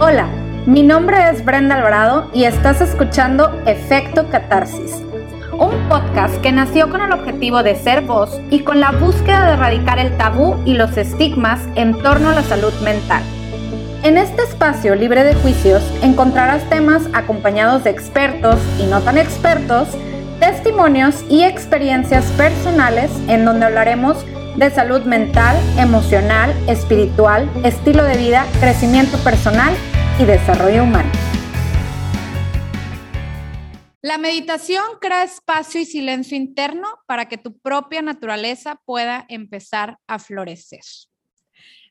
Hola, mi nombre es Brenda Alvarado y estás escuchando Efecto Catarsis, un podcast que nació con el objetivo de ser voz y con la búsqueda de erradicar el tabú y los estigmas en torno a la salud mental. En este espacio libre de juicios encontrarás temas acompañados de expertos y no tan expertos, testimonios y experiencias personales en donde hablaremos de salud mental, emocional, espiritual, estilo de vida, crecimiento personal y desarrollo humano. La meditación crea espacio y silencio interno para que tu propia naturaleza pueda empezar a florecer.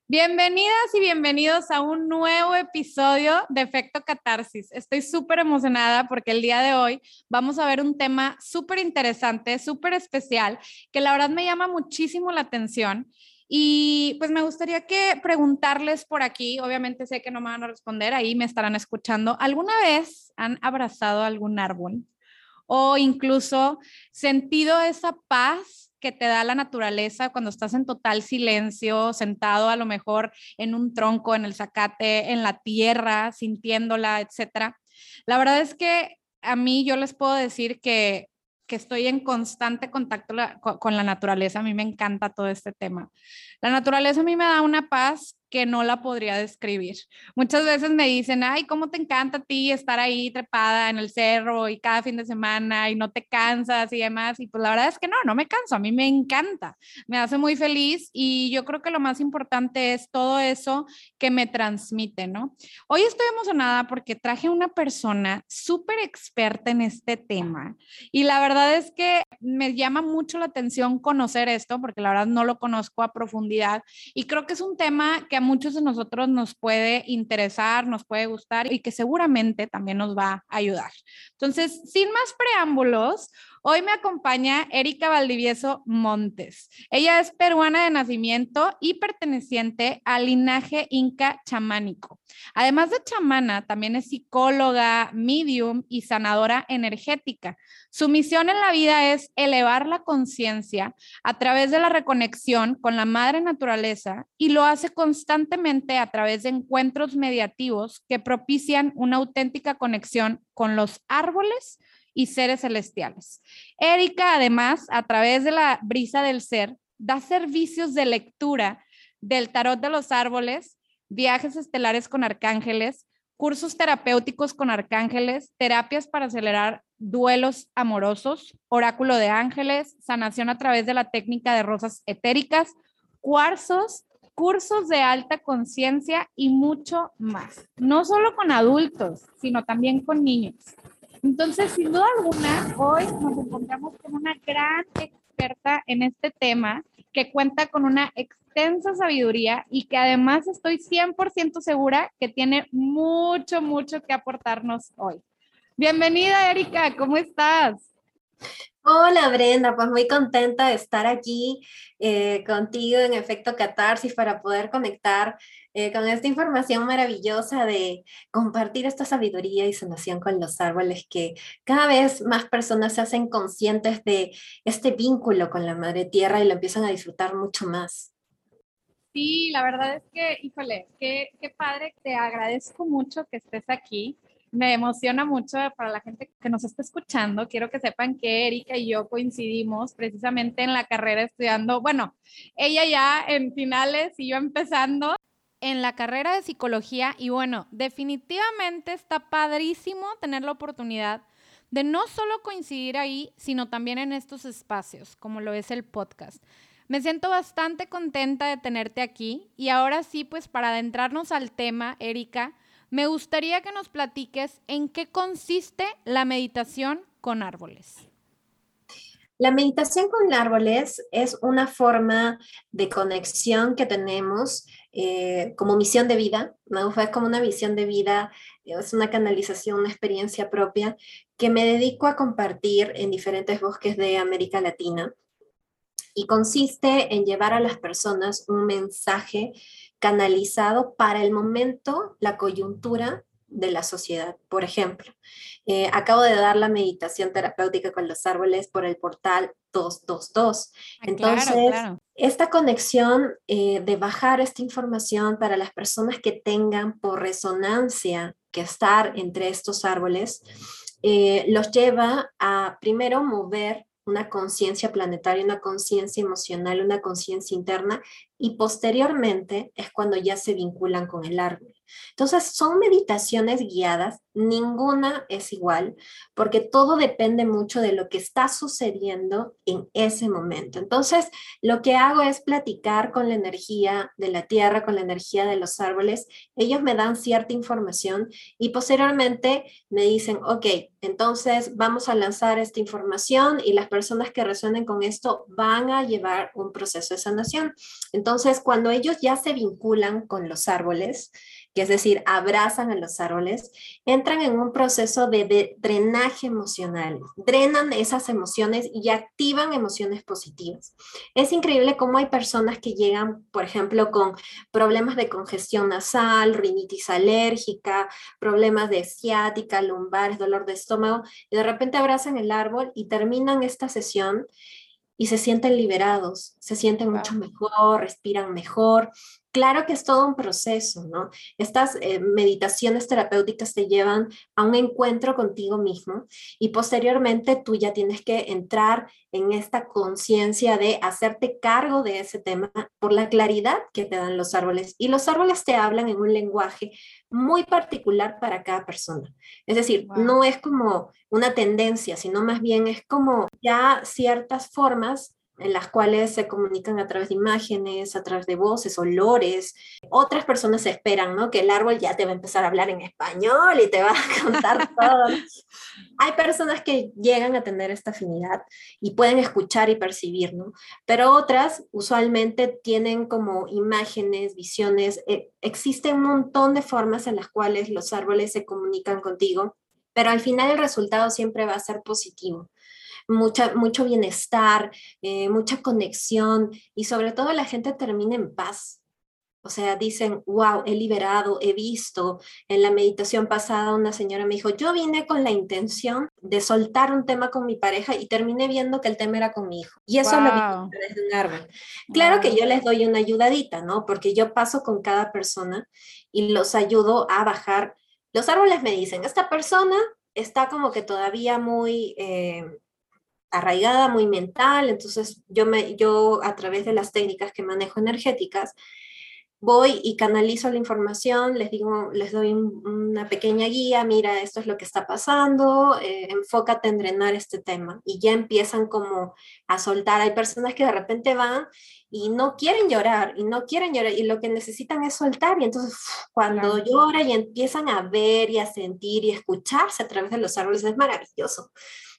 Bienvenidas y bienvenidos a un nuevo episodio de Efecto Catarsis. Estoy súper emocionada porque el día de hoy vamos a ver un tema súper interesante, súper especial, que la verdad me llama muchísimo la atención. Y pues me gustaría que preguntarles por aquí, obviamente sé que no me van a responder, ahí me estarán escuchando. ¿Alguna vez han abrazado algún árbol? O incluso sentido esa paz que te da la naturaleza cuando estás en total silencio, sentado a lo mejor en un tronco, en el zacate, en la tierra, sintiéndola, etcétera. La verdad es que a mí yo les puedo decir que, que estoy en constante contacto con la naturaleza. A mí me encanta todo este tema. La naturaleza a mí me da una paz que no la podría describir. Muchas veces me dicen, ay, ¿cómo te encanta a ti estar ahí trepada en el cerro y cada fin de semana y no te cansas y demás? Y pues la verdad es que no, no me canso, a mí me encanta, me hace muy feliz y yo creo que lo más importante es todo eso que me transmite, ¿no? Hoy estoy emocionada porque traje una persona súper experta en este tema y la verdad es que me llama mucho la atención conocer esto porque la verdad no lo conozco a profundidad y creo que es un tema que a muchos de nosotros nos puede interesar, nos puede gustar y que seguramente también nos va a ayudar. Entonces, sin más preámbulos, Hoy me acompaña Erika Valdivieso Montes. Ella es peruana de nacimiento y perteneciente al linaje inca chamánico. Además de chamana, también es psicóloga, medium y sanadora energética. Su misión en la vida es elevar la conciencia a través de la reconexión con la madre naturaleza y lo hace constantemente a través de encuentros mediativos que propician una auténtica conexión con los árboles, y seres celestiales. Erika, además, a través de la brisa del ser, da servicios de lectura del tarot de los árboles, viajes estelares con arcángeles, cursos terapéuticos con arcángeles, terapias para acelerar duelos amorosos, oráculo de ángeles, sanación a través de la técnica de rosas etéricas, cuarzos, cursos de alta conciencia y mucho más. No solo con adultos, sino también con niños. Entonces, sin duda alguna, hoy nos encontramos con una gran experta en este tema que cuenta con una extensa sabiduría y que además estoy 100% segura que tiene mucho, mucho que aportarnos hoy. Bienvenida, Erika, ¿cómo estás? Hola Brenda, pues muy contenta de estar aquí eh, contigo en Efecto Catarsis para poder conectar eh, con esta información maravillosa de compartir esta sabiduría y sanación con los árboles, que cada vez más personas se hacen conscientes de este vínculo con la Madre Tierra y lo empiezan a disfrutar mucho más. Sí, la verdad es que, híjole, qué, qué padre, te agradezco mucho que estés aquí me emociona mucho para la gente que nos está escuchando. Quiero que sepan que Erika y yo coincidimos precisamente en la carrera estudiando, bueno, ella ya en finales y yo empezando en la carrera de psicología y bueno, definitivamente está padrísimo tener la oportunidad de no solo coincidir ahí, sino también en estos espacios, como lo es el podcast. Me siento bastante contenta de tenerte aquí y ahora sí, pues para adentrarnos al tema, Erika, me gustaría que nos platiques en qué consiste la meditación con árboles. La meditación con árboles es una forma de conexión que tenemos eh, como misión de vida, ¿no? es como una visión de vida, es una canalización, una experiencia propia que me dedico a compartir en diferentes bosques de América Latina y consiste en llevar a las personas un mensaje canalizado para el momento, la coyuntura de la sociedad. Por ejemplo, eh, acabo de dar la meditación terapéutica con los árboles por el portal 222. Ah, Entonces, esta conexión eh, de bajar esta información para las personas que tengan por resonancia que estar entre estos árboles, eh, los lleva a primero mover una conciencia planetaria, una conciencia emocional, una conciencia interna y posteriormente es cuando ya se vinculan con el árbol. Entonces, son meditaciones guiadas, ninguna es igual, porque todo depende mucho de lo que está sucediendo en ese momento. Entonces, lo que hago es platicar con la energía de la tierra, con la energía de los árboles. Ellos me dan cierta información y posteriormente me dicen, ok, entonces vamos a lanzar esta información y las personas que resuenen con esto van a llevar un proceso de sanación. Entonces, cuando ellos ya se vinculan con los árboles, que es decir, abrazan a los árboles, entran en un proceso de, drenaje emocional, drenan esas emociones y activan emociones positivas. Es increíble cómo hay personas que llegan, por ejemplo, con problemas de congestión nasal, rinitis alérgica, problemas de ciática, lumbares, dolor de estómago, y de repente abrazan el árbol y terminan esta sesión y se sienten liberados, se sienten mucho mejor, respiran mejor, Claro que es todo un proceso, ¿no? Estas eh, meditaciones terapéuticas te llevan a un encuentro contigo mismo y posteriormente tú ya tienes que entrar en esta conciencia de hacerte cargo de ese tema por la claridad que te dan los árboles. Y los árboles te hablan en un lenguaje muy particular para cada persona. Es decir, no es como una tendencia, sino más bien es como ya ciertas formas en las cuales se comunican a través de imágenes, a través de voces, olores. Otras personas esperan, ¿no? Que el árbol ya te va a empezar a hablar en español y te va a contar todo. Hay personas que llegan a tener esta afinidad y pueden escuchar y percibir, ¿no? Pero otras usualmente tienen como imágenes, visiones. Eh, existen un montón de formas en las cuales los árboles se comunican contigo, pero al final el resultado siempre va a ser positivo mucha, mucho bienestar, eh, mucha conexión y sobre todo la gente termina en paz. O sea, dicen, wow, he liberado, he visto. En la meditación pasada una señora me dijo, yo vine con la intención de soltar un tema con mi pareja y terminé viendo que el tema era con mi hijo. Y eso lo vi desde un árbol. Claro que yo les doy una ayudadita, ¿no? Porque yo paso con cada persona y los ayudo a bajar. Los árboles me dicen, esta persona está como que todavía muy... Eh, arraigada, muy mental, entonces yo, me, yo a través de las técnicas que manejo energéticas, voy y canalizo la información, les digo, les doy una pequeña guía, mira, esto es lo que está pasando, eh, enfócate en drenar este tema y ya empiezan como a soltar. Hay personas que de repente van y no quieren llorar y no quieren llorar y lo que necesitan es soltar y entonces cuando lloran y empiezan a ver y a sentir y escucharse a través de los árboles es maravilloso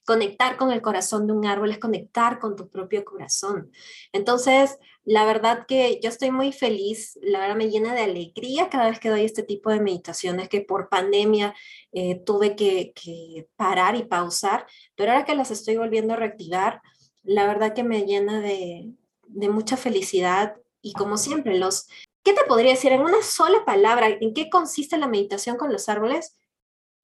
conectar con el corazón de un árbol es conectar con tu propio corazón. Entonces, la verdad que yo estoy muy feliz, la verdad me llena de alegría cada vez que doy este tipo de meditaciones que por pandemia eh, tuve que, parar y pausar, pero ahora que las estoy volviendo a reactivar, la verdad que me llena de, de mucha felicidad y como siempre, los... ¿Qué te podría decir en una sola palabra? ¿En qué consiste la meditación con los árboles?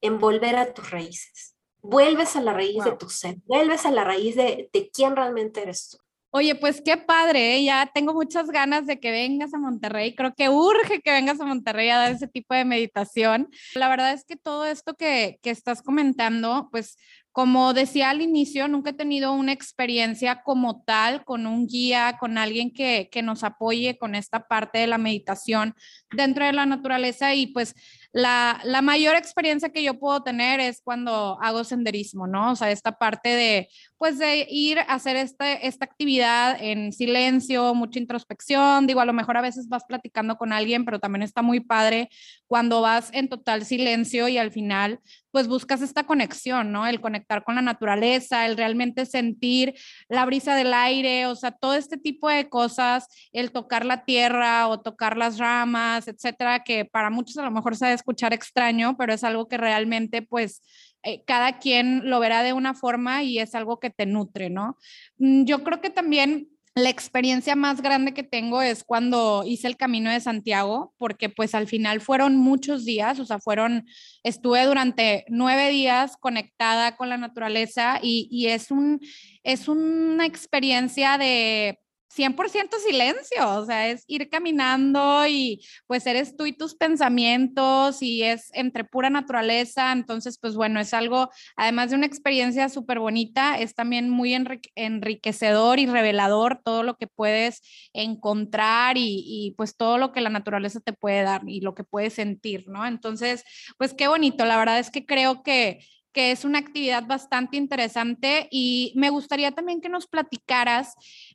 En volver a tus raíces vuelves a la raíz de tu ser, vuelves a la raíz de, de quién realmente eres tú. Oye, pues qué padre, ¿eh? ya tengo muchas ganas de que vengas a Monterrey. Creo que urge que vengas a Monterrey a dar ese tipo de meditación. La verdad es que todo esto que, que estás comentando, pues como decía al inicio, nunca he tenido una experiencia como tal con un guía, con alguien que, que nos apoye con esta parte de la meditación dentro de la naturaleza y pues la, mayor experiencia que yo puedo tener es cuando hago senderismo, ¿no? O sea, esta parte de, pues, de ir a hacer este, esta actividad en silencio, mucha introspección. Digo, a lo mejor a veces vas platicando con alguien, pero también está muy padre cuando vas en total silencio y al final, pues, buscas esta conexión, ¿no? El conectar con la naturaleza, el realmente sentir la brisa del aire, o sea, todo este tipo de cosas, el tocar la tierra o tocar las ramas, etcétera, que para muchos a lo mejor se escuchar extraño, pero es algo que realmente pues eh, cada quien lo verá de una forma y es algo que te nutre, ¿no? Mm, yo creo que también la experiencia más grande que tengo es cuando hice el Camino de Santiago, porque pues al final fueron muchos días, o sea, fueron, estuve durante nueve días conectada con la naturaleza y, y es, un, es una experiencia de 100% silencio, o sea, es ir caminando y pues eres tú y tus pensamientos y es entre pura naturaleza, entonces pues bueno, es algo, además de una experiencia súper bonita, es también muy enriquecedor y revelador todo lo que puedes encontrar y, y, pues todo lo que la naturaleza te puede dar y lo que puedes sentir, ¿no? Entonces, pues qué bonito, la verdad es que creo que que es una actividad bastante interesante y me gustaría también que nos platicaras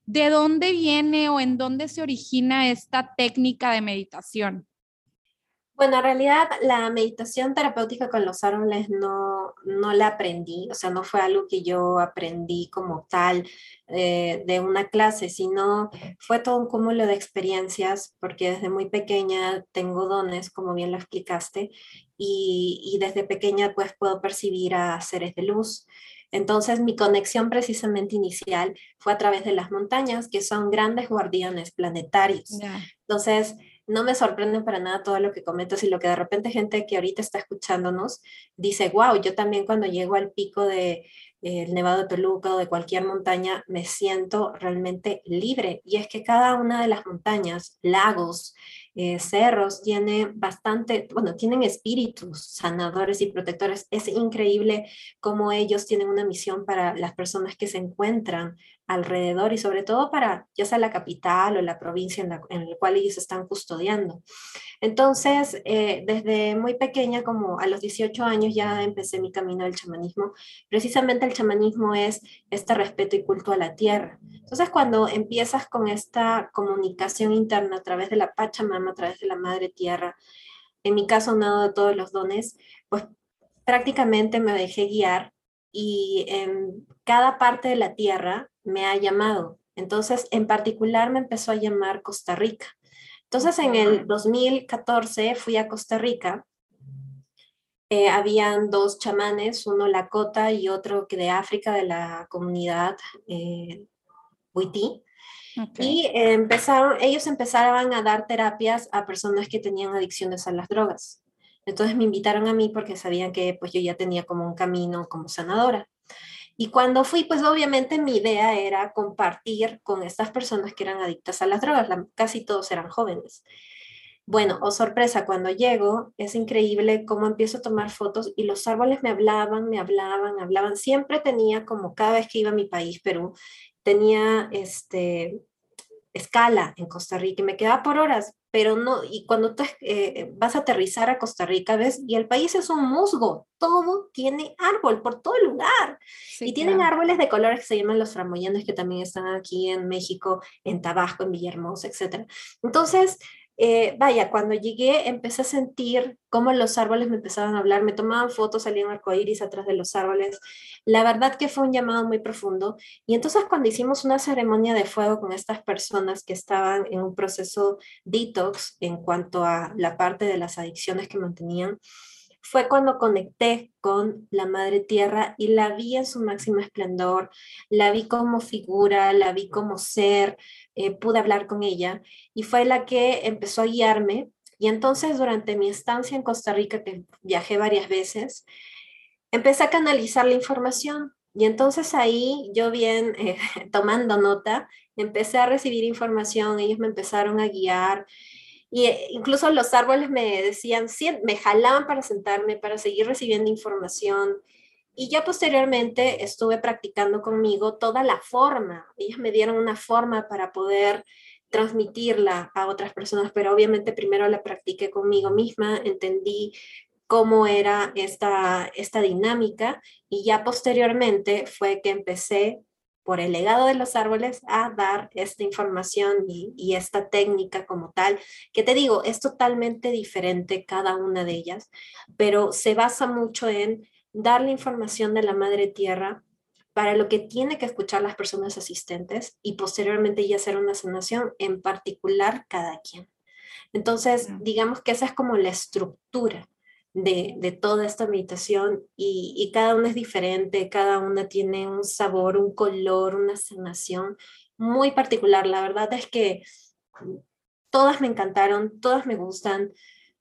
de dónde viene o en dónde se origina esta técnica de meditación. Bueno, en realidad la meditación terapéutica con los árboles no, no la aprendí, o sea, no fue algo que yo aprendí como tal eh, de una clase, sino fue todo un cúmulo de experiencias, porque desde muy pequeña tengo dones, como bien lo explicaste, y, y desde pequeña pues puedo percibir a seres de luz. Entonces mi conexión precisamente inicial fue a través de las montañas, que son grandes guardianes planetarios. Entonces, no me sorprende para nada todo lo que comentas y lo que de repente gente que ahorita está escuchándonos dice, wow, yo también cuando llego al pico de el Nevado de Toluca o de cualquier montaña me siento realmente libre. Y es que cada una de las montañas, lagos, eh, cerros tiene bastante, bueno, tienen espíritus sanadores y protectores. Es increíble cómo ellos tienen una misión para las personas que se encuentran alrededor y sobre todo para ya sea la capital o la provincia en la, en la cual ellos están custodiando. Entonces, eh, desde muy pequeña, como a los 18 años, ya empecé mi camino del chamanismo. Precisamente el chamanismo es este respeto y culto a la tierra. Entonces, cuando empiezas con esta comunicación interna a través de la Pachamama, a través de la Madre Tierra, en mi caso, unado de todos los dones, pues prácticamente me dejé guiar y en cada parte de la tierra me ha llamado. Entonces, en particular me empezó a llamar Costa Rica. Entonces, en el 2014 fui a Costa Rica. Eh, habían dos chamanes, uno Lakota y otro que de África, de la comunidad eh, Huití. Y empezaron, ellos empezaron a dar terapias a personas que tenían adicciones a las drogas. Entonces me invitaron a mí porque sabían que pues yo ya tenía como un camino como sanadora. Y cuando fui, pues obviamente mi idea era compartir con estas personas que eran adictas a las drogas, casi todos eran jóvenes. Bueno, oh sorpresa, cuando llego es increíble cómo empiezo a tomar fotos y los árboles me hablaban, me hablaban, hablaban. Siempre tenía como cada vez que iba a mi país, Perú, tenía este, escala en Costa Rica y me quedaba por horas, pero no, y cuando tú eh, vas a aterrizar a Costa Rica, ves, y el país es un musgo, todo tiene árbol por todo lugar. y tienen árboles de colores que se llaman los framoyanes, que también están aquí en México, en Tabasco, en Villahermosa, etc. Entonces, eh, vaya, cuando llegué empecé a sentir cómo los árboles me empezaban a hablar, me tomaban fotos, salían arcoíris atrás de los árboles. La verdad que fue un llamado muy profundo. Y entonces cuando hicimos una ceremonia de fuego con estas personas que estaban en un proceso detox en cuanto a la parte de las adicciones que mantenían, fue cuando conecté con la Madre Tierra y la vi en su máximo esplendor, la vi como figura, la vi como ser, eh, pude hablar con ella y fue la que empezó a guiarme. Y entonces durante mi estancia en Costa Rica, que viajé varias veces, empecé a canalizar la información. Y entonces ahí yo bien eh, tomando nota, empecé a recibir información, ellos me empezaron a guiar y eh, incluso los árboles me decían, me jalaban para sentarme, para seguir recibiendo información. Y ya posteriormente estuve practicando conmigo toda la forma. Ellos me dieron una forma para poder transmitirla a otras personas, pero obviamente primero la practiqué conmigo misma, entendí cómo era esta, esta dinámica y ya posteriormente fue que empecé por el legado de los árboles a dar esta información y, esta técnica como tal, que te digo, es totalmente diferente cada una de ellas, pero se basa mucho en dar la información de la madre tierra para lo que tiene que escuchar las personas asistentes y posteriormente ya hacer una sanación en particular cada quien. Entonces, digamos que esa es como la estructura de, toda esta meditación y, cada una es diferente, cada una tiene un sabor, un color, una sanación muy particular. La verdad es que todas me encantaron, todas me gustan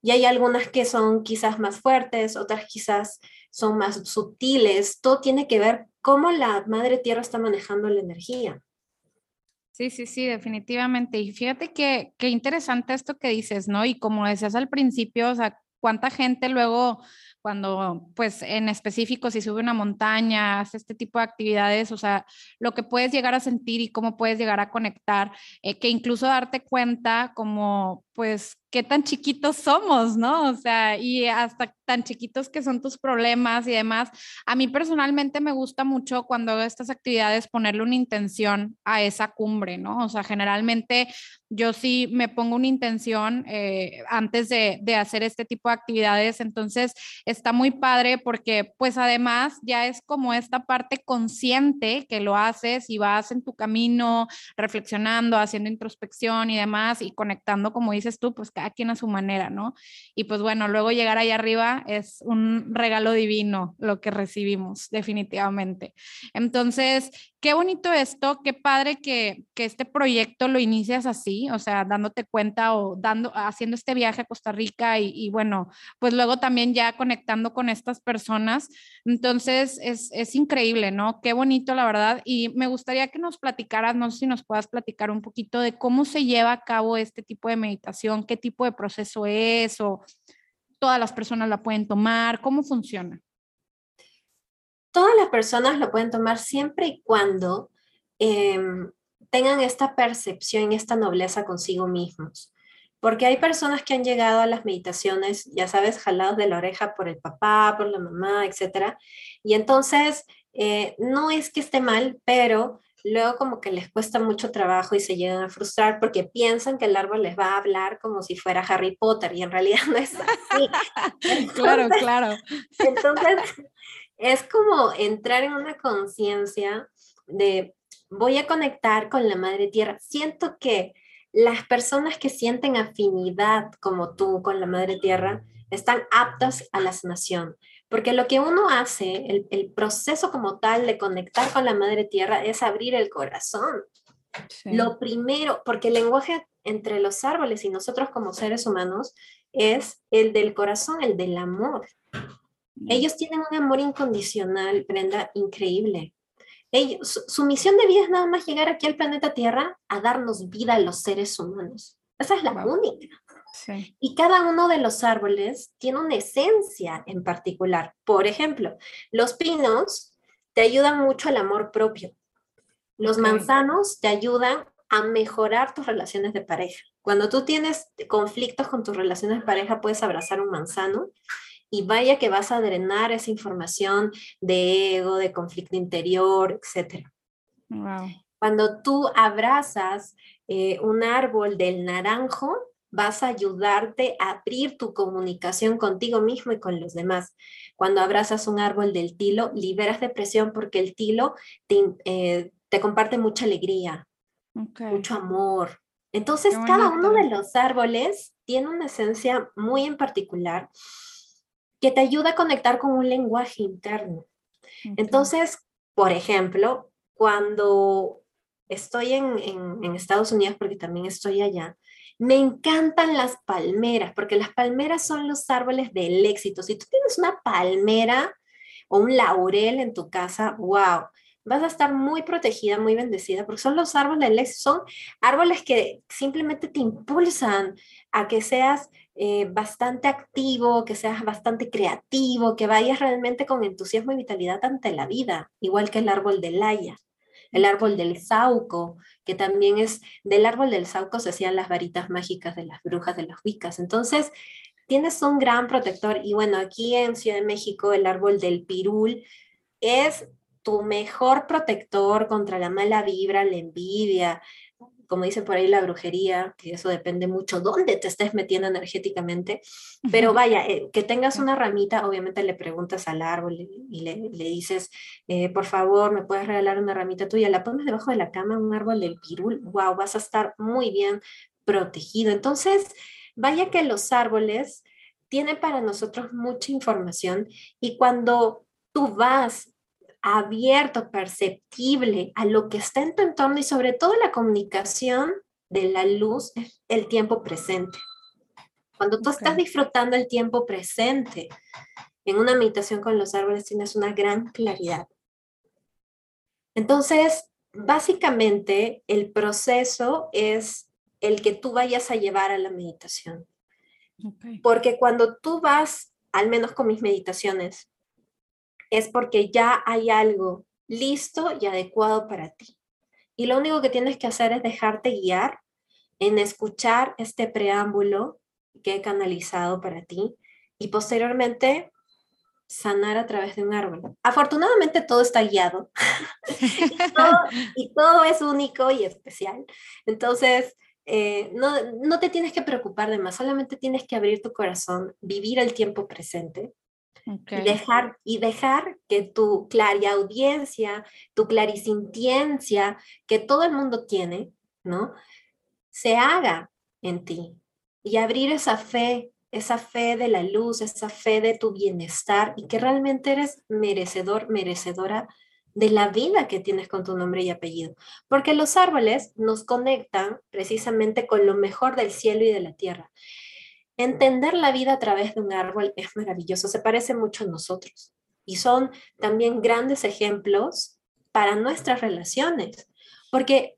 y hay algunas que son quizás más fuertes, otras quizás son más sutiles. Todo tiene que ver cómo la madre tierra está manejando la energía. Sí, sí, sí, definitivamente. Y fíjate que, qué interesante esto que dices, ¿no? Y como decías al principio, o sea, cuánta gente luego cuando, pues en específico, si sube una montaña, hace este tipo de actividades, o sea, lo que puedes llegar a sentir y cómo puedes llegar a conectar, eh, que incluso darte cuenta como, pues, qué tan chiquitos somos, ¿no? O sea, y hasta tan chiquitos que son tus problemas y demás. A mí personalmente me gusta mucho cuando hago estas actividades ponerle una intención a esa cumbre, ¿no? O sea, generalmente yo sí me pongo una intención eh, antes de, hacer este tipo de actividades, entonces está muy padre porque pues además ya es como esta parte consciente que lo haces y vas en tu camino reflexionando, haciendo introspección y demás y conectando, como dices tú, pues cada quien a su manera, ¿no? Y pues bueno, luego llegar ahí arriba es un regalo divino lo que recibimos, definitivamente. Entonces, qué bonito esto, qué padre que, que este proyecto lo inicias así, o sea, dándote cuenta o dando, haciendo este viaje a Costa Rica y, bueno, pues luego también ya conectando con estas personas. Entonces, es, es increíble, ¿no? Qué bonito, la verdad. Y me gustaría que nos platicaras, no sé si nos puedas platicar un poquito de cómo se lleva a cabo este tipo de meditación, qué tipo de proceso es o todas las personas la pueden tomar, cómo funciona. Todas las personas lo pueden tomar siempre y cuando em, tengan esta percepción y esta nobleza consigo mismos. Porque hay personas que han llegado a las meditaciones, ya sabes, jalados de la oreja por el papá, por la mamá, etc. Y entonces, eh, no es que esté mal, pero luego como que les cuesta mucho trabajo y se llegan a frustrar porque piensan que el árbol les va a hablar como si fuera Harry Potter y en realidad no es así. claro, claro. Entonces, es como entrar en una conciencia de voy a conectar con la madre tierra. Siento que las personas que sienten afinidad como tú con la madre tierra están aptas a la sanación. Porque lo que uno hace, el, proceso como tal de conectar con la madre tierra es abrir el corazón. Lo primero, porque el lenguaje entre los árboles y nosotros como seres humanos es el del corazón, el del amor. Ellos tienen un amor incondicional, Brenda, increíble. Ellos, su, misión de vida es nada más llegar aquí al planeta Tierra a darnos vida a los seres humanos. Esa es la única. Y cada uno de los árboles tiene una esencia en particular. Por ejemplo, los pinos te ayudan mucho al amor propio. Los manzanos te ayudan a mejorar tus relaciones de pareja. Cuando tú tienes conflictos con tus relaciones de pareja, puedes abrazar un manzano y vaya que vas a drenar esa información de ego, de conflicto interior, etc. Cuando tú abrazas eh, un árbol del naranjo, vas a ayudarte a abrir tu comunicación contigo mismo y con los demás. Cuando abrazas un árbol del tilo, liberas depresión porque el tilo te, eh, comparte mucha alegría, mucho amor. Entonces, cada uno de los árboles tiene una esencia muy en particular que te ayuda a conectar con un lenguaje interno. Entonces, por ejemplo, cuando estoy en, en Estados Unidos, porque también estoy allá, me encantan las palmeras, porque las palmeras son los árboles del éxito. Si tú tienes una palmera o un laurel en tu casa, wow, vas a estar muy protegida, muy bendecida, porque son los árboles del éxito, son árboles que simplemente te impulsan a que seas eh, bastante activo, que seas bastante creativo, que vayas realmente con entusiasmo y vitalidad ante la vida, igual que el árbol de Laia el árbol del sauco, que también es del árbol del sauco se hacían las varitas mágicas de las brujas de las wicas. Entonces, tienes un gran protector y bueno, aquí en Ciudad de México el árbol del pirul es tu mejor protector contra la mala vibra, la envidia, como dice por ahí la brujería, que eso depende mucho dónde te estés metiendo energéticamente, pero vaya, eh, que tengas una ramita, obviamente le preguntas al árbol y le, le dices, eh, por favor, ¿me puedes regalar una ramita tuya? La pones debajo de la cama, un árbol del pirul, wow, vas a estar muy bien protegido. Entonces, vaya que los árboles tienen para nosotros mucha información y cuando tú vas abierto, perceptible a lo que está en tu entorno y sobre todo la comunicación de la luz, el tiempo presente. Cuando tú estás disfrutando el tiempo presente en una meditación con los árboles, tienes una gran claridad. Entonces, básicamente el proceso es el que tú vayas a llevar a la meditación. Porque cuando tú vas, al menos con mis meditaciones, es porque ya hay algo listo y adecuado para ti. Y lo único que tienes que hacer es dejarte guiar en escuchar este preámbulo que he canalizado para ti y posteriormente sanar a través de un árbol. Afortunadamente todo está guiado y, todo, es único y especial. Entonces, eh, no, no, te tienes que preocupar de más, solamente tienes que abrir tu corazón, vivir el tiempo presente y, dejar, y dejar que tu clariaudiencia, tu clarisintiencia, que todo el mundo tiene, ¿no? Se haga en ti y abrir esa fe esa fe de la luz, esa fe de tu bienestar y que realmente eres merecedor, merecedora de la vida que tienes con tu nombre y apellido. Porque los árboles nos conectan precisamente con lo mejor del cielo y de la tierra. Entender la vida a través de un árbol es maravilloso, se parece mucho a nosotros y son también grandes ejemplos para nuestras relaciones. Porque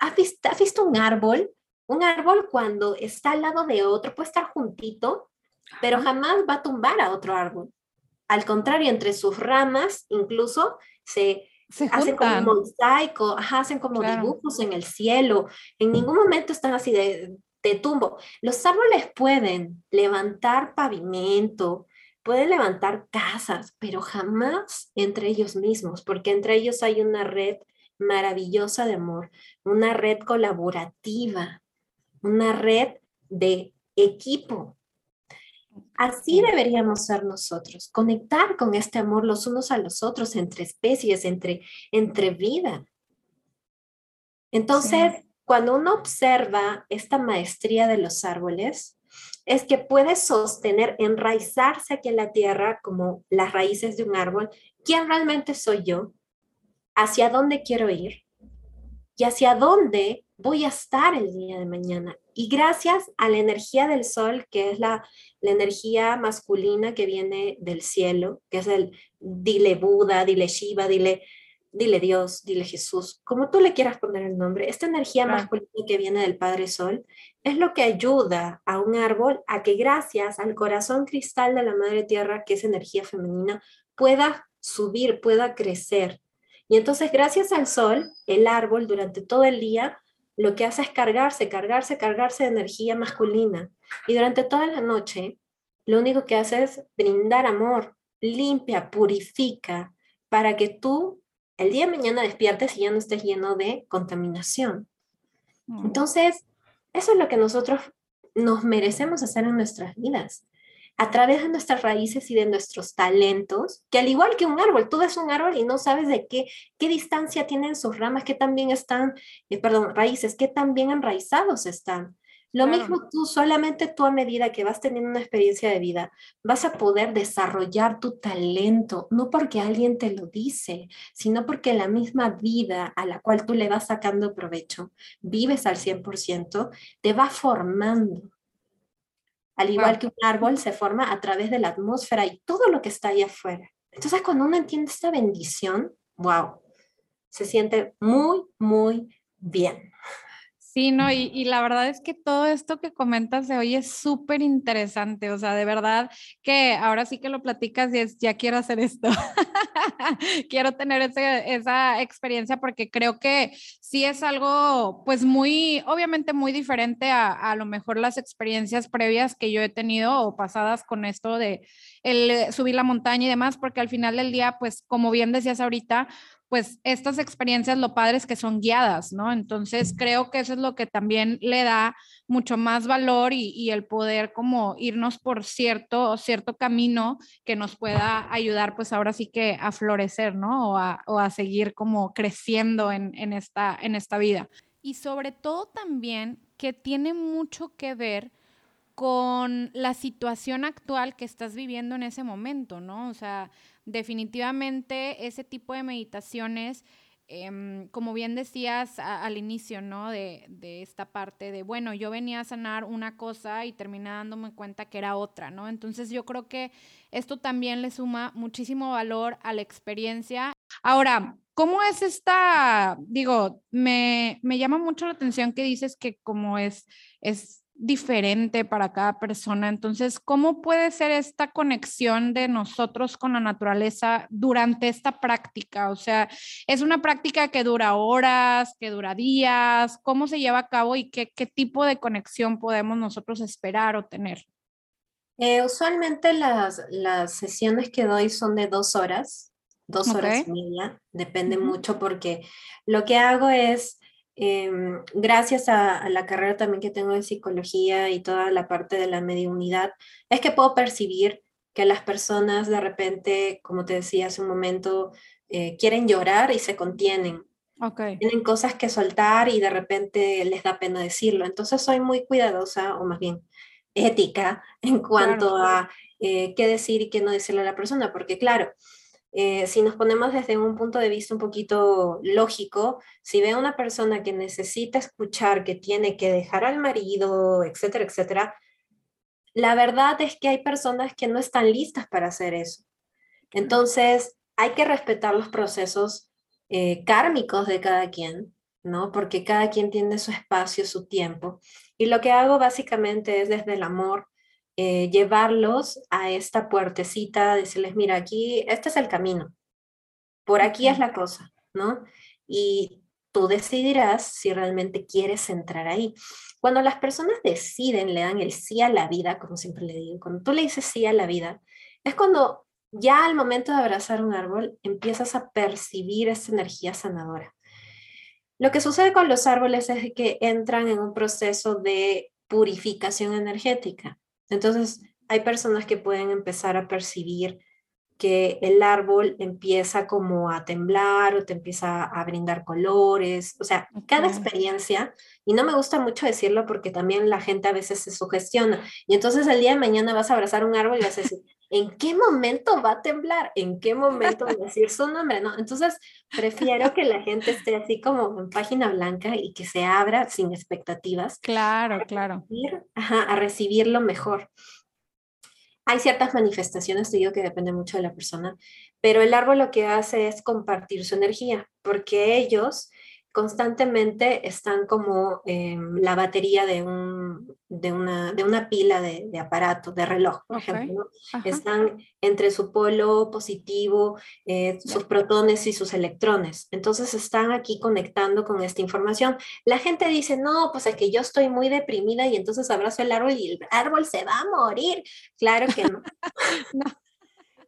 has visto, has visto un árbol un árbol cuando está al lado de otro puede estar juntito, pero jamás va a tumbar a otro árbol. Al contrario, entre sus ramas incluso se, hacen como un mosaico, hacen como dibujos en el cielo. En ningún momento están así de, de tumbo. Los árboles pueden levantar pavimento, pueden levantar casas, pero jamás entre ellos mismos, porque entre ellos hay una red maravillosa de amor, una red colaborativa, una red de equipo. Así deberíamos ser nosotros, conectar con este amor los unos a los otros, entre especies, entre, entre vida. Entonces, cuando uno observa esta maestría de los árboles, es que puede sostener, enraizarse aquí en la tierra como las raíces de un árbol. ¿Quién realmente soy yo? ¿Hacia dónde quiero ir? ¿Y hacia dónde voy a estar el día de mañana. Y gracias a la energía del sol, que es la, la energía masculina que viene del cielo, que es el dile Buda, dile Shiva, dile, dile Dios, dile Jesús, como tú le quieras poner el nombre, esta energía masculina que viene del Padre Sol es lo que ayuda a un árbol a que gracias al corazón cristal de la Madre Tierra, que es energía femenina, pueda subir, pueda crecer. Y entonces, gracias al sol, el árbol durante todo el día lo que hace es cargarse, cargarse, cargarse de energía masculina. Y durante toda la noche, lo único que hace es brindar amor, limpia, purifica, para que tú el día de mañana despiertes y ya no estés lleno de contaminación. Mm. Entonces, eso es lo que nosotros nos merecemos hacer en nuestras vidas a través de nuestras raíces y de nuestros talentos, que al igual que un árbol, tú ves un árbol y no sabes de qué, qué distancia tienen sus ramas, que también están, eh, perdón, raíces, que también enraizados están. Lo mismo tú, solamente tú a medida que vas teniendo una experiencia de vida, vas a poder desarrollar tu talento, no porque alguien te lo dice, sino porque la misma vida a la cual tú le vas sacando provecho, vives al 100%, te va formando al igual que un árbol se forma a través de la atmósfera y todo lo que está ahí afuera. Entonces, cuando uno entiende esta bendición, wow, se siente muy, muy bien. Sí, no, y, la verdad es que todo esto que comentas de hoy es súper interesante, o sea, de verdad que ahora sí que lo platicas y es, ya quiero hacer esto, quiero tener esa experiencia porque creo que sí es algo, pues muy, obviamente muy diferente a, a lo mejor las experiencias previas que yo he tenido o pasadas con esto de el subir la montaña y demás, porque al final del día, pues como bien decías ahorita, pues estas experiencias lo padre es que son guiadas, ¿no? Entonces creo que eso es lo que también le da mucho más valor y, el poder como irnos por cierto, cierto camino que nos pueda ayudar pues ahora sí que a florecer, ¿no? O a, seguir como creciendo en, en, esta, en esta vida. Y sobre todo también que tiene mucho que ver con la situación actual que estás viviendo en ese momento, ¿no? O sea, definitivamente ese tipo de meditaciones em, como bien decías al inicio, ¿no? De, de, esta parte de, bueno, yo venía a sanar una cosa y terminé dándome cuenta que era otra, ¿no? Entonces yo creo que esto también le suma muchísimo valor a la experiencia. Ahora, ¿cómo es esta, digo, me, me llama mucho la atención que dices que como es, es diferente para cada persona. Entonces, ¿cómo puede ser esta conexión de nosotros con la naturaleza durante esta práctica? O sea, ¿es una práctica que dura horas, que dura días? ¿Cómo se lleva a cabo y qué, qué tipo de conexión podemos nosotros esperar o tener? Eh, usualmente las, las sesiones que doy son de dos horas, dos horas y media, depende mucho porque lo que hago es Em, gracias a, la carrera también que tengo de psicología y toda la parte de la mediunidad, es que puedo percibir que las personas de repente, como te decía hace un momento, eh, quieren llorar y se contienen. Okay. Tienen cosas que soltar y de repente les da pena decirlo. Entonces soy muy cuidadosa, o más bien ética, en cuanto a eh, qué decir y qué no decirle a la persona, porque claro, eh, si nos ponemos desde un punto de vista un poquito lógico, si ve a una persona que necesita escuchar, que tiene que dejar al marido, etcétera, etcétera, la verdad es que hay personas que no están listas para hacer eso. Entonces, hay que respetar los procesos eh, kármicos de cada quien, ¿no? Porque cada quien tiene su espacio, su tiempo. Y lo que hago básicamente es desde el amor, eh, llevarlos a esta puertecita, decirles, mira, aquí, este es el camino, por aquí es la cosa, ¿no? Y tú decidirás si realmente quieres entrar ahí. Cuando las personas deciden, le dan el sí a la vida, como siempre le digo, cuando tú le dices sí a la vida, es cuando ya al momento de abrazar un árbol empiezas a percibir esta energía sanadora. Lo que sucede con los árboles es que entran en un proceso de purificación energética. Entonces, hay personas que pueden empezar a percibir que el árbol empieza como a temblar o te empieza a brindar colores, o sea, cada experiencia, y no me gusta mucho decirlo porque también la gente a veces se sugestiona, y entonces el día de mañana vas a abrazar un árbol y vas a decir, ¿en qué momento va a temblar? ¿En qué momento va a decir su nombre? ¿No? Entonces, prefiero que la gente esté así como en página blanca y que se abra sin expectativas. Claro, claro. ajá, a recibirlo mejor. Hay ciertas manifestaciones, te digo que depende mucho de la persona, pero el árbol lo que hace es compartir su energía, porque ellos constantemente están como la batería de, un, de, una, de una pila de, de aparato, de reloj, por ejemplo. Están entre su polo positivo, eh, sus protones y sus electrones. Entonces están aquí conectando con esta información. La gente dice, no, pues es que yo estoy muy deprimida y entonces abrazo el árbol y el árbol se va a morir. Claro que no. no.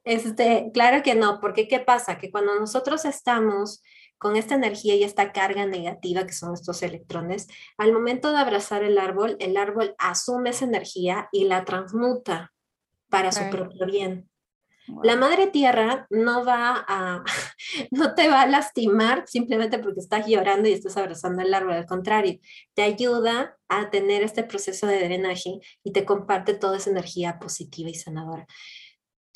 Este, claro que no, porque ¿qué pasa? Que cuando nosotros estamos con esta energía y esta carga negativa que son estos electrones, al momento de abrazar el árbol, el árbol asume esa energía y la transmuta para su propio bien. La madre tierra no va a, no te va a lastimar simplemente porque estás llorando y estás abrazando el árbol, al contrario, te ayuda a tener este proceso de drenaje y te comparte toda esa energía positiva y sanadora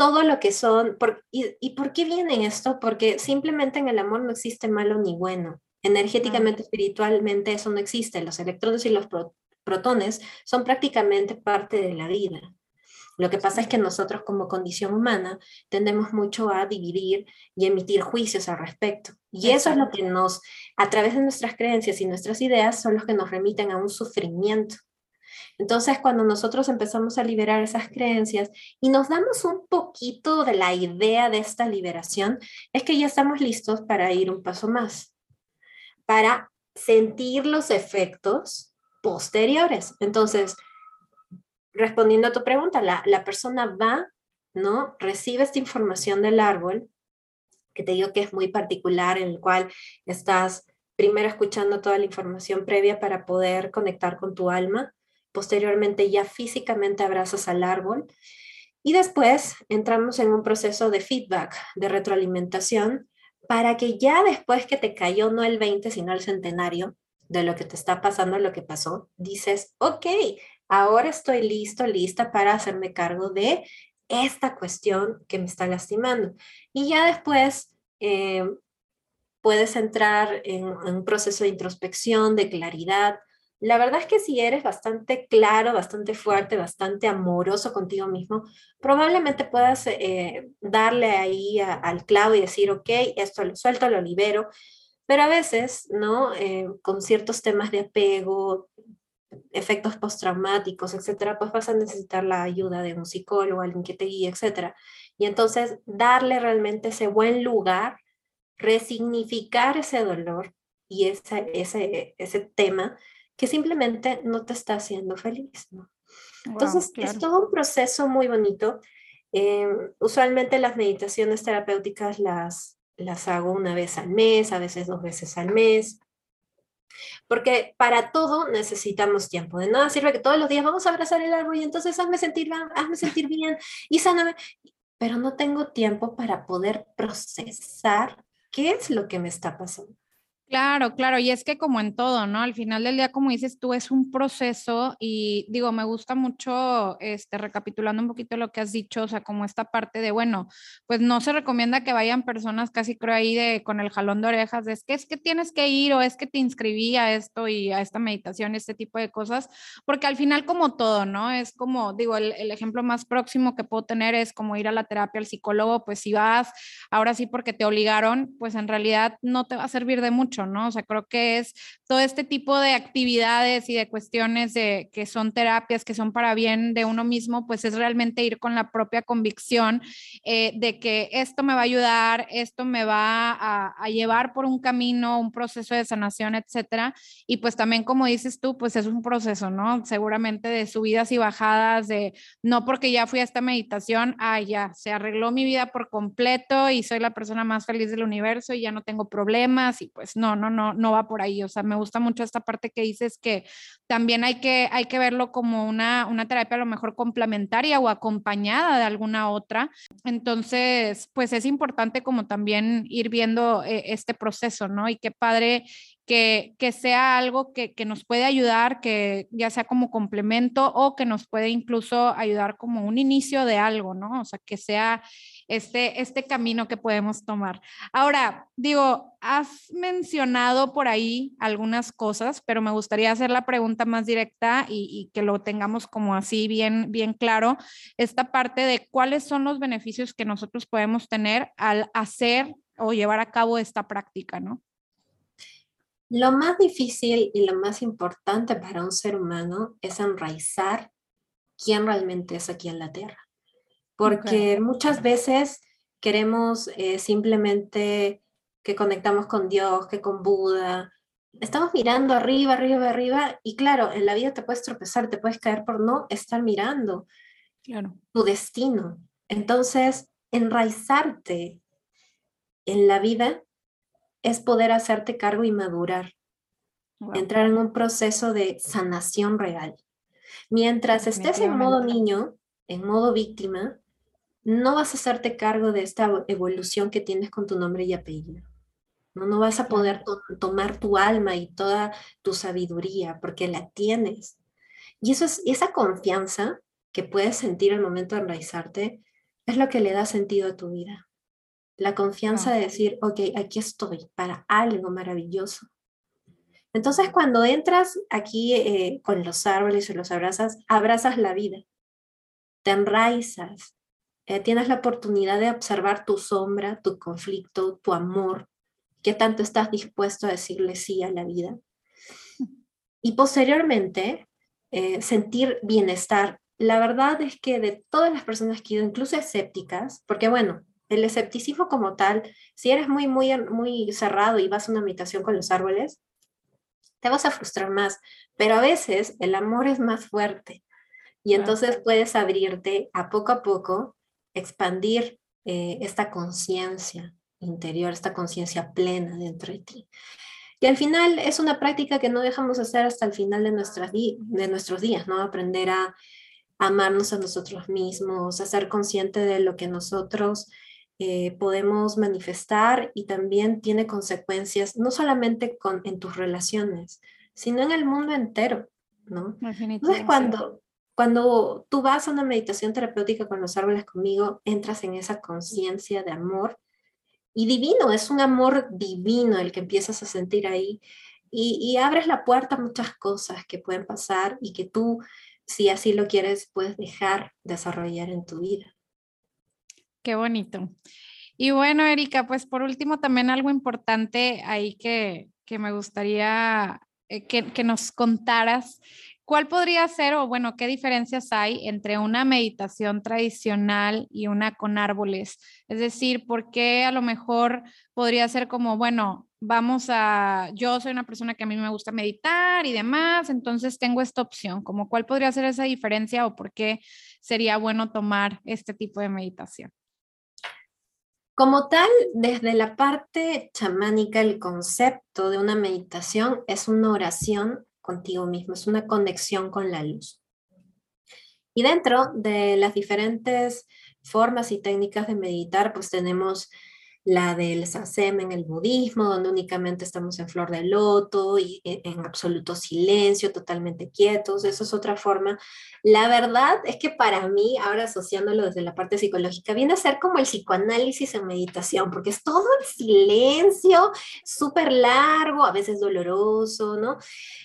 todo lo que son, y, por qué viene esto? Porque simplemente en el amor no existe malo ni bueno. Energéticamente, espiritualmente, eso no existe. Los electrones y los protones son prácticamente parte de la vida. Lo que pasa es que nosotros como condición humana tendemos mucho a dividir y emitir juicios al respecto. Y eso es lo que nos, a través de nuestras creencias y nuestras ideas, son los que nos remiten a un sufrimiento. Entonces, cuando nosotros empezamos a liberar esas creencias y nos damos un poquito de la idea de esta liberación, es que ya estamos listos para ir un paso más, para sentir los efectos posteriores. Entonces, respondiendo a tu pregunta, la, persona va, ¿no? Recibe esta información del árbol, que te digo que es muy particular, en el cual estás primero escuchando toda la información previa para poder conectar con tu alma posteriormente ya físicamente abrazas al árbol y después entramos en un proceso de feedback, de retroalimentación, para que ya después que te cayó no el 20, sino el centenario de lo que te está pasando, lo que pasó, dices, ok, ahora estoy listo, lista para hacerme cargo de esta cuestión que me está lastimando. Y ya después, eh, puedes entrar en, un proceso de introspección, de claridad. La verdad es que si eres bastante claro, bastante fuerte, bastante amoroso contigo mismo, probablemente puedas eh, darle ahí al clavo y decir, ok, esto lo suelto, lo libero. Pero a veces, ¿no? Eh, con ciertos temas de apego, efectos postraumáticos, etcétera, pues vas a necesitar la ayuda de un psicólogo, alguien que te guíe, etcétera. Y entonces darle realmente ese buen lugar, resignificar ese dolor y ese, ese, ese tema que simplemente no te está haciendo feliz, ¿no? Entonces, es todo un proceso muy bonito. Eh, usualmente las meditaciones terapéuticas las, las hago una vez al mes, a veces dos veces al mes. Porque para todo necesitamos tiempo. De nada sirve que todos los días vamos a abrazar el árbol y entonces hazme sentir hazme sentir bien y sáname. Pero no tengo tiempo para poder procesar qué es lo que me está pasando. Claro, claro, y es que como en todo, ¿no? Al final del día, como dices tú, es un proceso y digo, me gusta mucho, este, recapitulando un poquito lo que has dicho, o sea, como esta parte de, bueno, pues no se recomienda que vayan personas casi creo ahí de con el jalón de orejas, de es que es que tienes que ir o es que te inscribí a esto y a esta meditación, este tipo de cosas, porque al final como todo, ¿no? Es como, digo, el, el ejemplo más próximo que puedo tener es como ir a la terapia al psicólogo, pues si vas, ahora sí porque te obligaron, pues en realidad no te va a servir de mucho ¿no? O sea, creo que es todo este tipo de actividades y de cuestiones de, que son terapias, que son para bien de uno mismo, pues es realmente ir con la propia convicción eh, de que esto me va a ayudar, esto me va a, a, llevar por un camino, un proceso de sanación, etcétera. Y pues también, como dices tú, pues es un proceso, ¿no? Seguramente de subidas y bajadas, de no porque ya fui a esta meditación, ah, ya, se arregló mi vida por completo y soy la persona más feliz del universo y ya no tengo problemas y pues no, no, no, no va por ahí. O sea, me gusta mucho esta parte que dices que también hay que, hay que verlo como una, una terapia a lo mejor complementaria o acompañada de alguna otra. Entonces, pues es importante como también ir viendo eh, este proceso, ¿no? Y qué padre que, que, sea algo que, que, nos puede ayudar, que ya sea como complemento o que nos puede incluso ayudar como un inicio de algo, ¿no? O sea, que sea este, este camino que podemos tomar. Ahora, digo, has mencionado por ahí algunas cosas, pero me gustaría hacer la pregunta más directa y, que lo tengamos como así bien, bien claro, esta parte de cuáles son los beneficios que nosotros podemos tener al hacer o llevar a cabo esta práctica, ¿no? Lo más difícil y lo más importante para un ser humano es enraizar quién realmente es aquí en la Tierra. Porque muchas veces queremos eh, simplemente que conectamos con Dios, que con Buda. Estamos mirando arriba, arriba, arriba. Y claro, en la vida te puedes tropezar, te puedes caer por no estar mirando claro. tu destino. Entonces, enraizarte en la vida es poder hacerte cargo y madurar, entrar en un proceso de sanación real. Mientras estés en modo niño, en modo víctima, no vas a hacerte cargo de esta evolución que tienes con tu nombre y apellido. No, no vas a poder tomar tu alma y toda tu sabiduría porque la tienes. Y eso es, esa confianza que puedes sentir al momento de enraizarte es lo que le da sentido a tu vida. La confianza de decir, ok, aquí estoy para algo maravilloso. Entonces, cuando entras aquí eh, con los árboles y los abrazas, abrazas la vida, te enraizas, eh, tienes la oportunidad de observar tu sombra, tu conflicto, tu amor, qué tanto estás dispuesto a decirle sí a la vida. Y posteriormente, eh, sentir bienestar. La verdad es que de todas las personas que he ido, incluso escépticas, porque bueno, el escepticismo como tal, si eres muy, muy, muy cerrado y vas a una habitación con los árboles, te vas a frustrar más, pero a veces el amor es más fuerte y entonces puedes abrirte a poco a poco, expandir eh, esta conciencia interior, esta conciencia plena dentro de ti. Y al final es una práctica que no dejamos hacer hasta el final de, nuestras de nuestros días, ¿no? Aprender a amarnos a nosotros mismos, a ser consciente de lo que nosotros eh, podemos manifestar y también tiene consecuencias no solamente con, en tus relaciones, sino en el mundo entero, ¿no? Entonces cuando, cuando tú vas a una meditación terapéutica con los árboles conmigo, entras en esa conciencia de amor y divino, es un amor divino el que empiezas a sentir ahí y, abres la puerta a muchas cosas que pueden pasar y que tú, si así lo quieres, puedes dejar desarrollar en tu vida. Qué bonito. Y bueno, Erika, pues por último también algo importante ahí que, que me gustaría eh, que, que nos contaras ¿Cuál podría ser o bueno, qué diferencias hay entre una meditación tradicional y una con árboles? Es decir, ¿por qué a lo mejor podría ser como, bueno, vamos a, yo soy una persona que a mí me gusta meditar y demás, entonces tengo esta opción, como cuál podría ser esa diferencia o por qué sería bueno tomar este tipo de meditación? Como tal, desde la parte chamánica, el concepto de una meditación es una oración contigo mismo, es una conexión con la luz. Y dentro de las diferentes formas y técnicas de meditar, pues tenemos la del sasem en el budismo, donde únicamente estamos en flor de loto y e, en absoluto silencio, totalmente quietos. Eso es otra forma. La verdad es que para mí, ahora asociándolo desde la parte psicológica, viene a ser como el psicoanálisis en meditación, porque es todo el silencio, súper largo, a veces doloroso, ¿no?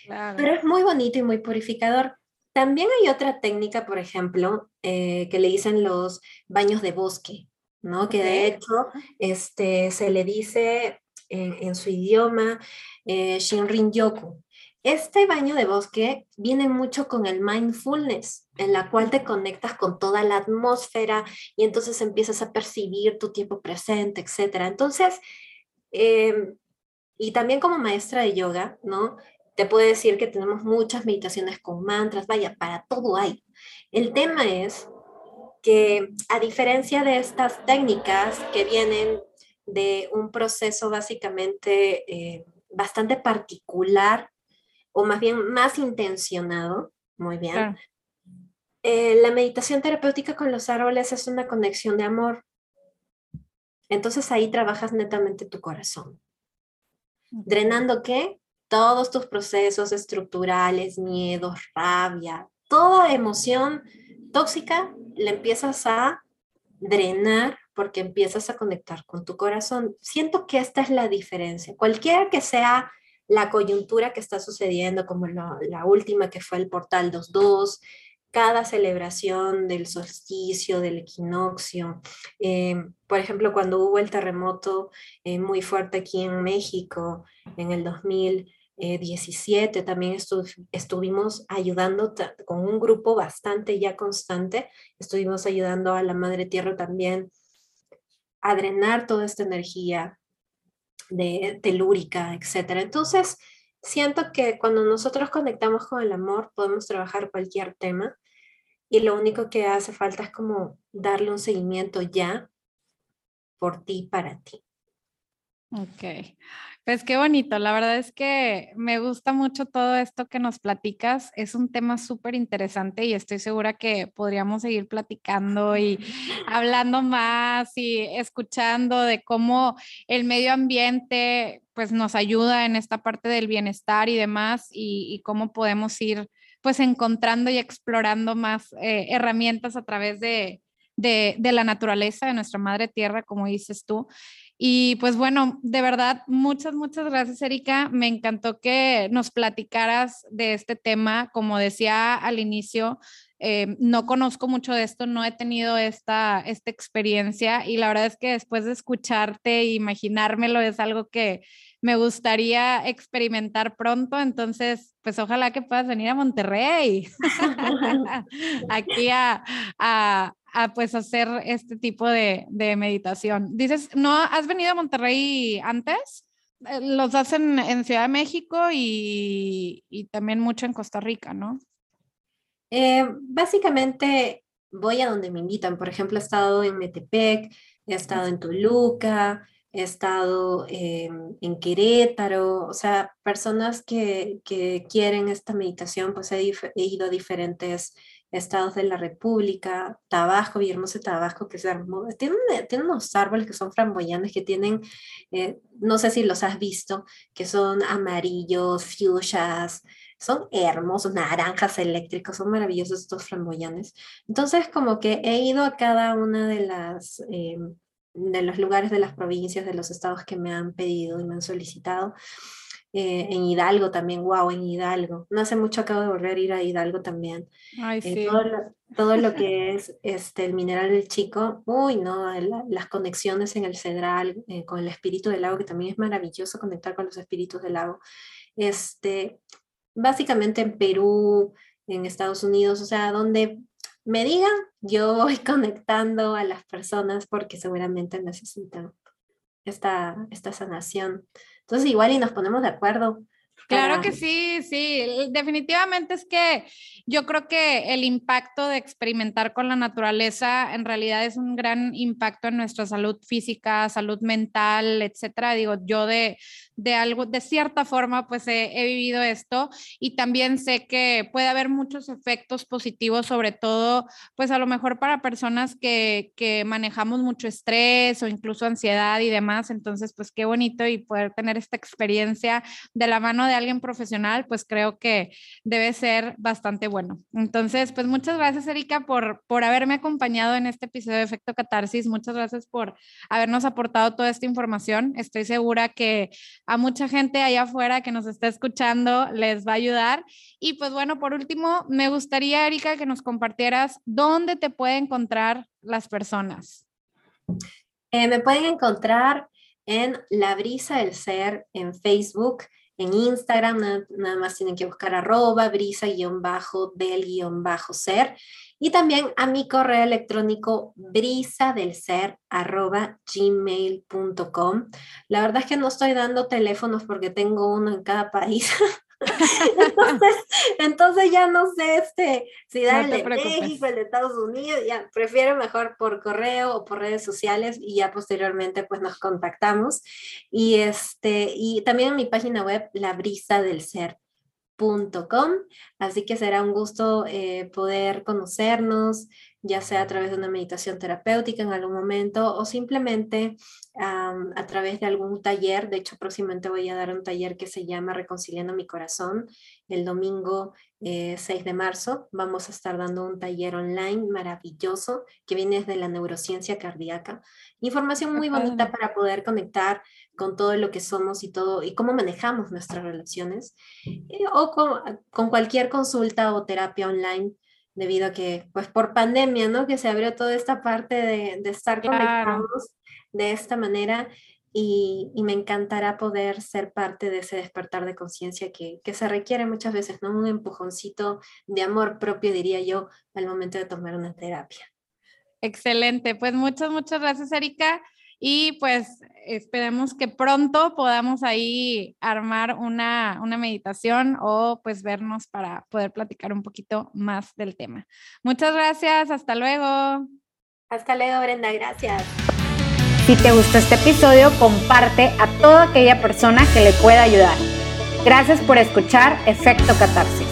Pero es muy bonito y muy purificador. También hay otra técnica, por ejemplo, eh, que le dicen los baños de bosque. ¿No? Que de hecho este, se le dice en, su idioma eh, Shinrin Yoku. Este baño de bosque viene mucho con el mindfulness, en la cual te conectas con toda la atmósfera y entonces empiezas a percibir tu tiempo presente, etc. Entonces, em, y también como maestra de yoga, ¿no? Te puedo decir que tenemos muchas meditaciones con mantras, vaya, para todo hay. El tema es que a diferencia de estas técnicas que vienen de un proceso básicamente eh, bastante particular o más bien más intencionado, muy bien, eh, la meditación terapéutica con los árboles es una conexión de amor. Entonces ahí trabajas netamente tu corazón. Drenando qué? Todos tus procesos estructurales, miedos, rabia, toda emoción tóxica le empiezas a drenar porque empiezas a conectar con tu corazón. Siento que esta es la diferencia. Cualquiera que sea la coyuntura que está sucediendo, como la, última que fue el portal 2.2, cada celebración del solsticio, del equinoccio. Eh, por ejemplo, cuando hubo el terremoto eh, muy fuerte aquí en México en el 2000, 17 eh, también estuvimos ayudando con un grupo bastante ya constante, estuvimos ayudando a la Madre Tierra también a drenar toda esta energía de telúrica, etc. Entonces, siento que cuando nosotros conectamos con el amor, podemos trabajar cualquier tema y lo único que hace falta es como darle un seguimiento ya por ti, para ti. Ok. Pues qué bonito, la verdad es que me gusta mucho todo esto que nos platicas, es un tema súper interesante y estoy segura que podríamos seguir platicando y hablando más y escuchando de cómo el medio ambiente pues nos ayuda en esta parte del bienestar y demás y, cómo podemos ir pues encontrando y explorando más eh, herramientas a través de, de, de, la naturaleza, de nuestra madre tierra, como dices tú. Y pues bueno, de verdad, muchas, muchas gracias, Erika. Me encantó que nos platicaras de este tema. Como decía al inicio, eh, no conozco mucho de esto, no he tenido esta, esta experiencia y la verdad es que después de escucharte e imaginármelo es algo que me gustaría experimentar pronto. Entonces, pues ojalá que puedas venir a Monterrey, aquí a, a pues hacer este tipo de, meditación. Dices, ¿no has venido a Monterrey antes? Eh, los hacen en Ciudad de México y, también mucho en Costa Rica, ¿no? Eh, básicamente voy a donde me invitan. Por ejemplo, he estado en Metepec, he estado en Toluca, he estado en Querétaro, o sea, personas que, quieren esta meditación, pues he, he ido a diferentes estados de la República, Tabasco, Villahermosa Tabasco, que es hermoso. Tiene, unos árboles que son framboyanes, que tienen, eh, no sé si los has visto, que son amarillos, fuchsias, son hermosos, naranjas eléctricos, son maravillosos estos framboyanes. Entonces, como que he ido a cada una de las... Eh, de los lugares de las provincias, de los estados que me han pedido y me han solicitado. Eh, en Hidalgo también, wow, en Hidalgo. No hace mucho acabo de volver a ir a Hidalgo también. Ay, eh, sí. todo, lo, que es este, el mineral del chico, uy, no, las conexiones en el cedral eh, con el espíritu del lago, que también es maravilloso conectar con los espíritus del lago. Este, básicamente en Perú, en Estados Unidos, o sea, donde me digan, yo voy conectando a las personas porque seguramente necesitan esta, esta sanación. Entonces igual y nos ponemos de acuerdo Claro que sí, sí, definitivamente es que yo creo que el impacto de experimentar con la naturaleza en realidad es un gran impacto en nuestra salud física, salud mental, etcétera. Digo, yo de, de algo, de cierta forma, pues he, he, vivido esto y también sé que puede haber muchos efectos positivos, sobre todo, pues a lo mejor para personas que, que manejamos mucho estrés o incluso ansiedad y demás. Entonces, pues qué bonito y poder tener esta experiencia de la mano de alguien profesional, pues creo que debe ser bastante bueno. Entonces, pues muchas gracias, Erika, por, por haberme acompañado en este episodio de Efecto Catarsis. Muchas gracias por habernos aportado toda esta información. Estoy segura que a mucha gente allá afuera que nos está escuchando les va a ayudar. Y pues bueno, por último, me gustaría, Erika, que nos compartieras dónde te pueden encontrar las personas. Eh, me pueden encontrar en La Brisa del Ser en Facebook en Instagram, nada, más tienen que buscar arroba brisa-del-ser y también a mi correo electrónico brisadelser arroba gmail.com. La verdad es que no estoy dando teléfonos porque tengo uno en cada país. entonces, ya no sé este, si darle no México, el de Estados Unidos, ya prefiero mejor por correo o por redes sociales y ya posteriormente pues nos contactamos. Y, este, y también en mi página web, la brisa del ser. Así que será un gusto eh, poder conocernos, ya sea a través de una meditación terapéutica en algún momento o simplemente a través de algún taller. De hecho, próximamente voy a dar un taller que se llama Reconciliando mi Corazón el domingo 6 eh, de marzo. Vamos a estar dando un taller online maravilloso que viene desde la neurociencia cardíaca. Información muy bonita para poder conectar con todo lo que somos y todo y cómo manejamos nuestras relaciones eh, o con, con cualquier consulta o terapia online debido a que, pues por pandemia, ¿no? Que se abrió toda esta parte de, de estar conectados de esta manera y, y, me encantará poder ser parte de ese despertar de conciencia que, que, se requiere muchas veces, ¿no? Un empujoncito de amor propio, diría yo, al momento de tomar una terapia. Excelente, pues muchas, muchas gracias, Erika. Y pues esperemos que pronto podamos ahí armar una, una, meditación o pues vernos para poder platicar un poquito más del tema. Muchas gracias, hasta luego. Hasta luego, Brenda, gracias. Si te gustó este episodio, comparte a toda aquella persona que le pueda ayudar. Gracias por escuchar Efecto Catarsis.